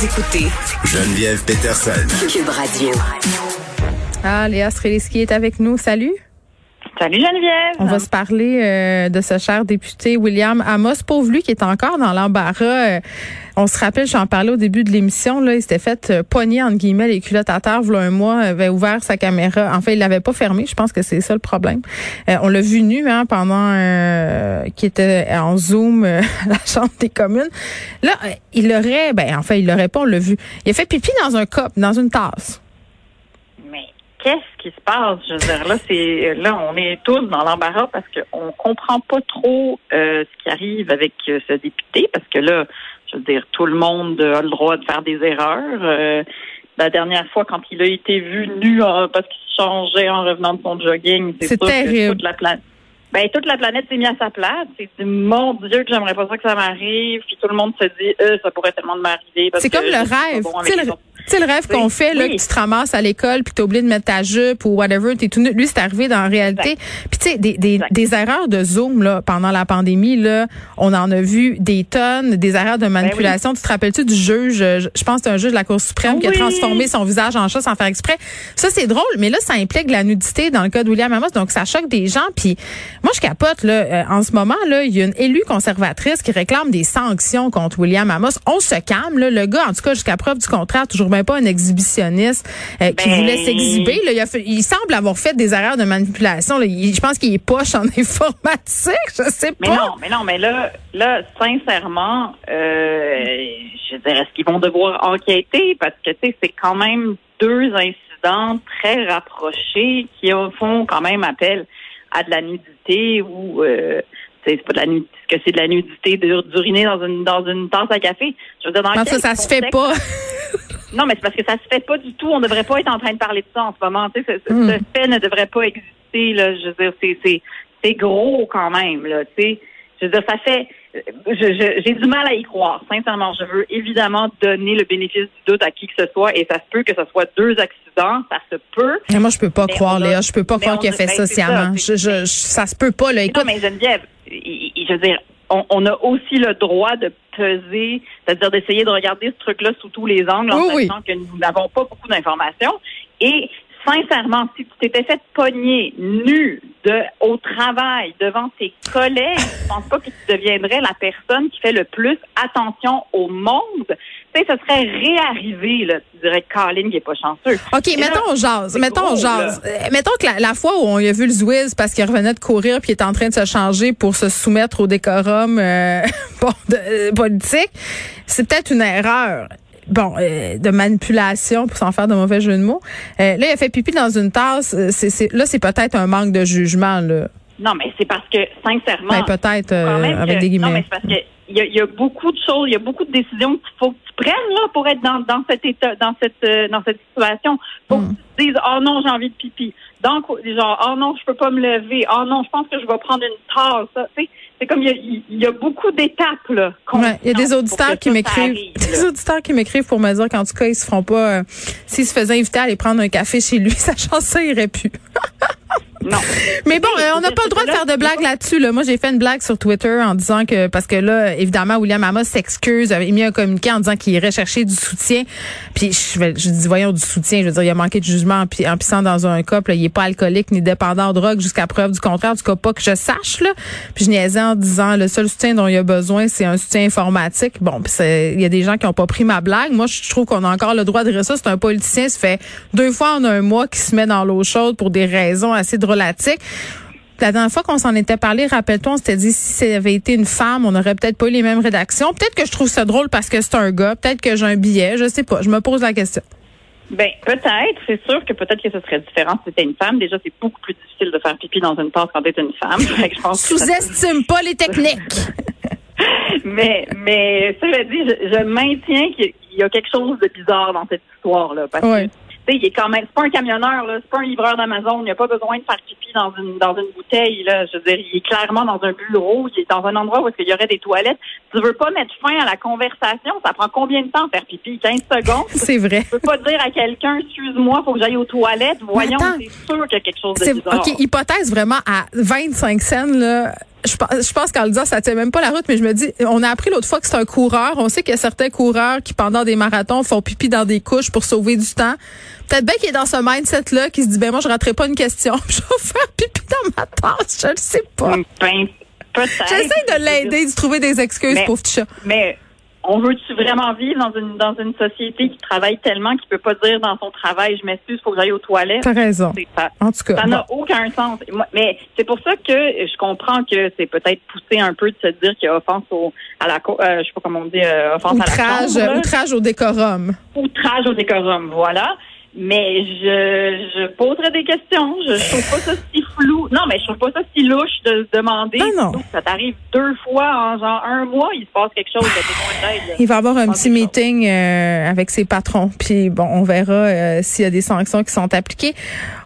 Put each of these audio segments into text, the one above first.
Vous écoutez Geneviève Peterson. Cube Radio. Ah, Léa Streliski est avec nous. Salut. Salut Geneviève. On va se parler euh, de ce cher député William Amos, pauvre lui qui est encore dans l'embarras. Euh, on se rappelle, j'en parlais au début de l'émission, là, il s'était fait euh, pogner entre guillemets les culottes à terre, voilà un mois, avait ouvert sa caméra. En fait, il l'avait pas fermé. Je pense que c'est ça le problème. on l'a vu nu hein, pendant qu'il était en zoom à la Chambre des communes. Là, il aurait, ben en fait, il l'aurait pas. On l'a vu. Il a fait pipi dans un cop, dans une tasse qu'est-ce qui se passe? Je veux dire, là, c'est là, on est tous dans l'embarras parce qu'on comprend pas trop euh, ce qui arrive avec euh, ce député, parce que là, je veux dire, tout le monde a le droit de faire des erreurs. Euh, la dernière fois, quand il a été vu nu parce qu'il se changeait en revenant de son jogging, c'est terrible. toute la planète. Ben, toute la planète s'est mise à sa place. C'est mon Dieu que j'aimerais pas ça que ça m'arrive. Puis tout le monde se dit, euh, ça pourrait tellement m'arriver. C'est comme le rêve. Tu sais, le rêve qu'on fait, là, que tu te ramasses à l'école puis tu oublié de mettre ta jupe ou whatever, t'es tout Lui, c'est arrivé dans la réalité. Puis tu sais, des, des, des, erreurs de Zoom, là, pendant la pandémie, là, on en a vu des tonnes, des erreurs de ben manipulation. Tu te rappelles-tu du juge, je pense que c'est un juge de la Cour suprême qui a transformé son visage en chat sans faire exprès. Ça, c'est drôle, mais là, ça implique la nudité dans le cas de William Amos, donc ça choque des gens. Puis moi, je capote, là, euh, en ce moment, là, il y a une élue conservatrice qui réclame des sanctions contre William Amos. On se calme, là. Le gars, en tout cas, jusqu'à preuve du contraire, toujours même pas un exhibitionniste euh, qui ben, voulait s'exhiber. Il, il, semble avoir fait des erreurs de manipulation. je pense qu'il est poche en informatique. Je sais pas. Mais non, mais non, mais là, là, sincèrement, euh, je dirais, est-ce qu'ils vont devoir enquêter? Parce que tu sais, c'est quand même deux incidents très rapprochés qui font quand même appel à de la nudité ou euh, c'est pas de la nudité, que c'est de la nudité d'uriner dans une dans une tasse à café? Je veux dire, dans ça, ça se fait pas. Non, mais c'est parce que ça se fait pas du tout. On ne devrait pas être en train de parler de ça en ce moment. Tu sais, ce, hmm. fait ne devrait pas exister. Là. Je veux dire, c'est, c'est, c'est gros quand même. Là, tu sais. Je veux dire, ça fait. j'ai du mal à y croire. Sincèrement, je veux évidemment donner le bénéfice du doute à qui que ce soit, et ça se peut que ce soit deux accidents, ça se peut. Mais moi, je peux pas croire, Léa. Je peux pas croire qu'il a fait ben, ça sciemment. Je, je, ça se peut pas, là. Écoute, non, mais Geneviève, je veux dire, on, a aussi le droit de c'est-à-dire d'essayer de regarder ce truc-là sous tous les angles en sachant que nous n'avons pas beaucoup d'informations. Et sincèrement, si tu t'étais fait pogner nu de, au travail devant tes collègues, je pense pas que tu deviendrais la personne qui fait le plus attention au monde? Tu sais, ce serait réarrivé, là. Tu dirais que Colin, il est pas chanceux. OK, mettons, jase. Mettons, jase. Euh, mettons que la, fois où on a vu le Zwiz parce qu'il revenait de courir puis il est en train de se changer pour se soumettre au décorum euh, euh, politique, c'est peut-être une erreur bon, euh, de manipulation pour s'en faire de mauvais jeux de mots. Euh, là, il a fait pipi dans une tasse. Euh, c'est, là, c'est peut-être un manque de jugement. Là. Non, mais c'est parce que, sincèrement... Ben, peut-être avec des guillemets. Non, mais c'est parce que il y, a, y, a, beaucoup de choses, il y a beaucoup de décisions qu'il faut que tu prennes là pour être dans, dans cet état, dans cette dans cette situation. Faut que tu dises oh non j'ai envie de pipi. Donc genre oh non je peux pas me lever. Oh non je pense que je vais prendre une tasse. Tu sais, c'est comme il y, a, beaucoup d'étapes là. il y a des auditeurs qui m'écrivent, des auditeurs qui m'écrivent pour me dire qu'en tout cas ils se feront pas, euh, s'ils se faisaient inviter à aller prendre un café chez lui, sa chance ça irait plus. Non. Mais bon, euh, on n'a pas le droit de faire de blagues là-dessus. Là. Moi, j'ai fait une blague sur Twitter en disant que parce que là, évidemment, William Amos s'excuse, avait mis un communiqué en disant qu'il irait chercher du soutien. Puis je, je dis voyons du soutien. Je veux dire, il a manqué de jugement en, en pissant dans un couple. Il est pas alcoolique ni dépendant de drogue jusqu'à preuve du contraire. En tout cas, pas que je sache là. Puis je niaisais en disant le seul soutien dont il a besoin, c'est un soutien informatique. Bon, il y a des gens qui ont pas pris ma blague. Moi, je trouve qu'on a encore le droit de dire ça. C'est un politicien, ça fait deux fois en un mois qui se met dans l'eau chaude pour des raisons assez drôlatiques. La dernière fois qu'on s'en était parlé, rappelle-toi, on s'était dit si ça avait été une femme, on n'aurait peut-être pas eu les mêmes rédactions. Peut-être que je trouve ça drôle parce que c'est un gars. Peut-être que j'ai un billet. Je sais pas. Je me pose la question. Ben peut-être. C'est sûr que peut-être que ce serait différent si c'était une femme. Déjà, c'est beaucoup plus difficile de faire pipi dans une tasse quand t'es une femme. Sous-estime pas les techniques. mais mais cela dit, je, maintiens qu'il y a quelque chose de bizarre dans cette histoire là parce que il est quand même, c'est pas un camionneur, là, c'est pas un livreur d'Amazon. Il n'a pas besoin de faire pipi dans une dans une bouteille. Là. Je veux dire, il est clairement dans un bureau. Il est dans un endroit où il y aurait des toilettes. Tu veux pas mettre fin à la conversation. Ça prend combien de temps faire pipi? 15 secondes? C'est vrai. Tu peux pas dire à quelqu'un, excuse-moi, faut que j'aille aux toilettes. Voyons, c'est sûr qu'il y a quelque chose de bizarre. Ok, hypothèse vraiment à 25 scènes là je pense, je pense qu'en le disant, ça tient même pas la route, mais je me dis, on a appris l'autre fois que c'est un coureur. On sait qu'il y a certains coureurs qui, pendant des marathons, font pipi dans des couches pour sauver du temps. Peut-être bien qu'il est dans ce mindset-là, qui se dit, ben moi, je raterai pas une question. je vais faire pipi dans ma tasse. Je le sais pas. Ben, J'essaie de l'aider, de trouver des excuses, pour pauvre chat. Mais on veut-tu vraiment vivre dans une dans une société qui travaille tellement qu'il peut pas dire dans son travail je m'excuse faut que j'aille aux toilettes? T'as raison. En tout cas ça n'a aucun sens. Mais c'est pour ça que je comprends que c'est peut-être poussé un peu de se dire qu'il y a offense au à la euh, je sais pas comment on dit euh, offense outrage, à la outrage au décorum. Outrage au décorum voilà. Mais je, je poserai des questions. Je, je trouve pas ça si flou. Non, mais je trouve pas ça si louche de se demander. non. Ça t'arrive deux fois en genre un mois, il se passe quelque chose. d'aide. Il va avoir un petit meeting euh, avec ses patrons. Puis bon, on verra euh, s'il y a des sanctions qui sont appliquées.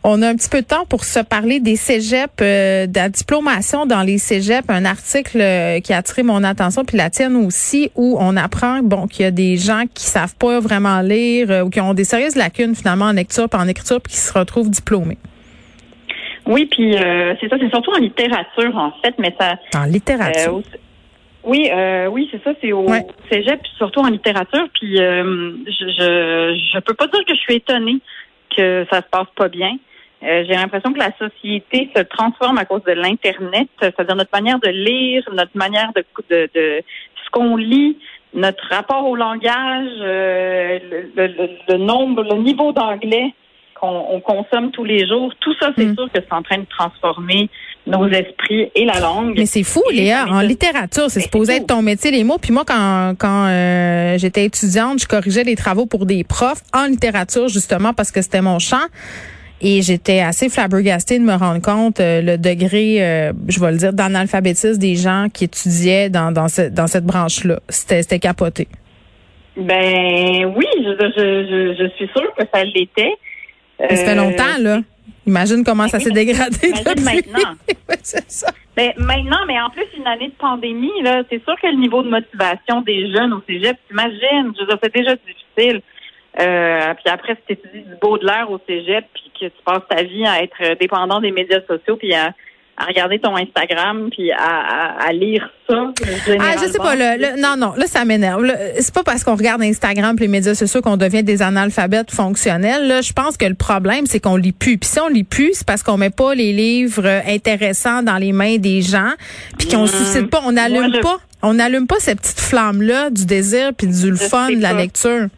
On a un petit peu de temps pour se parler des cégeps, euh, de la diplomation dans les cégeps. Un article qui a attiré mon attention, puis la tienne aussi, où on apprend bon qu'il y a des gens qui savent pas vraiment lire ou qui ont des sérieuses lacunes finalement en lecture puis en écriture puis qui se retrouvent diplômés. Oui, puis euh, c'est ça, c'est surtout en littérature en fait, mais ça. En littérature. Euh, oui, euh, oui, c'est ça, c'est au cégep, puis surtout en littérature. Puis je, je je peux pas dire que je suis étonnée que ça se passe pas bien. J'ai l'impression que la société se transforme à cause de l'internet, c'est-à-dire notre manière de lire, notre manière de de, de ce qu'on lit notre rapport au langage, euh, le, nombre, le niveau d'anglais qu'on consomme tous les jours, tout ça, c'est mm. sûr que c'est en train de transformer nos esprits et la langue. Mais c'est fou, Léa. En littérature, c'est supposé être ton métier, les mots. Puis moi, quand, quand euh, j'étais étudiante, je corrigeais les travaux pour des profs en littérature, justement, parce que c'était mon champ. Et j'étais assez flabbergastée de me rendre compte euh, le degré, euh, je vais le dire, d'analphabétisme des gens qui étudiaient dans, dans, dans cette branche-là. C'était, c'était capoté. Ben oui, je, je, je, suis sûre que ça l'était. Ça fait longtemps, là. Imagine comment ça s'est dégradé maintenant. c'est ça. Ben, maintenant, mais en plus, une année de pandémie, là, c'est sûr que le niveau de motivation des jeunes au cégep, t'imagines, je veux c'est déjà difficile. Euh, puis après, si tu étudies du beau de l'air au cégep, puis que tu passes ta vie à être dépendant des médias sociaux, puis à, regarder ton Instagram, puis à, à, lire ça. Ah, je sais pas. Le, non, non, là, ça m'énerve. C'est pas parce qu'on regarde Instagram puis les médias sociaux qu'on devient des analphabètes fonctionnels. Là, je pense que le problème, c'est qu'on lit plus. Puis si on lit plus, c'est parce qu'on met pas les livres intéressants dans les mains des gens, puis qu'on mmh. suscite pas, on n'allume pas, on n'allume pas cette petite flamme là du désir puis du fun de la lecture.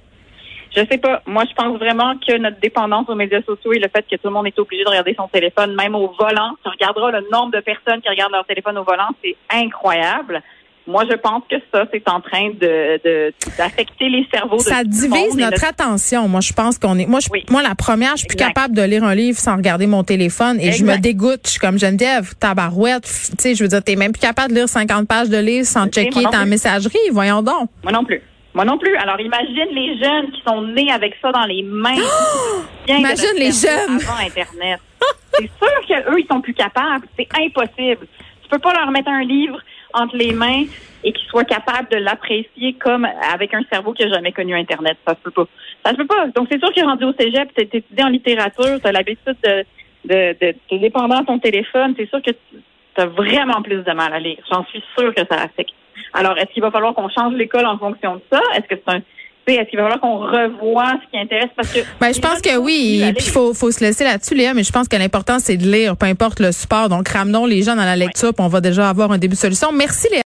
Je sais pas. Moi, je pense vraiment que notre dépendance aux médias sociaux et le fait que tout le monde est obligé de regarder son téléphone, même au volant, tu regarderas le nombre de personnes qui regardent leur téléphone au volant, c'est incroyable. Moi, je pense que ça, c'est en train de d'affecter les cerveaux. Ça divise notre attention. Moi, je pense qu'on est. Moi, je, moi, la première, je suis plus capable de lire un livre sans regarder mon téléphone et je me dégoûte. Je suis comme Geneviève, tabarouette. Tu sais, je veux dire, t'es même plus capable de lire 50 pages de livre sans checker ta messagerie. Voyons donc. Moi non plus. Moi non plus. Alors imagine les jeunes qui sont nés avec ça dans les mains. imagine les jeunes avant Internet. C'est sûr qu'eux, ils sont plus capables. C'est impossible. Tu peux pas leur mettre un livre entre les mains et qu'ils soient capables de l'apprécier comme avec un cerveau qui n'a jamais connu Internet. Ça se peut pas. Ça se peut pas. Donc c'est sûr qu'il est rendu au cégep, tu étudié en littérature, tu as l'habitude de, de, de, de dépendant ton téléphone. C'est sûr que tu as vraiment plus de mal à lire. J'en suis sûre que ça affecte. Alors, est-ce qu'il va falloir qu'on change l'école en fonction de ça? Est-ce que c'est un est-ce qu'il va falloir qu'on revoie ce qui intéresse? Parce que ben, je pense que oui, et puis faut faut se laisser là-dessus Léa, mais je pense que l'important c'est de lire, peu importe le support. Donc ramenons les gens dans la lecture, puis on va déjà avoir un début de solution. Merci Léa.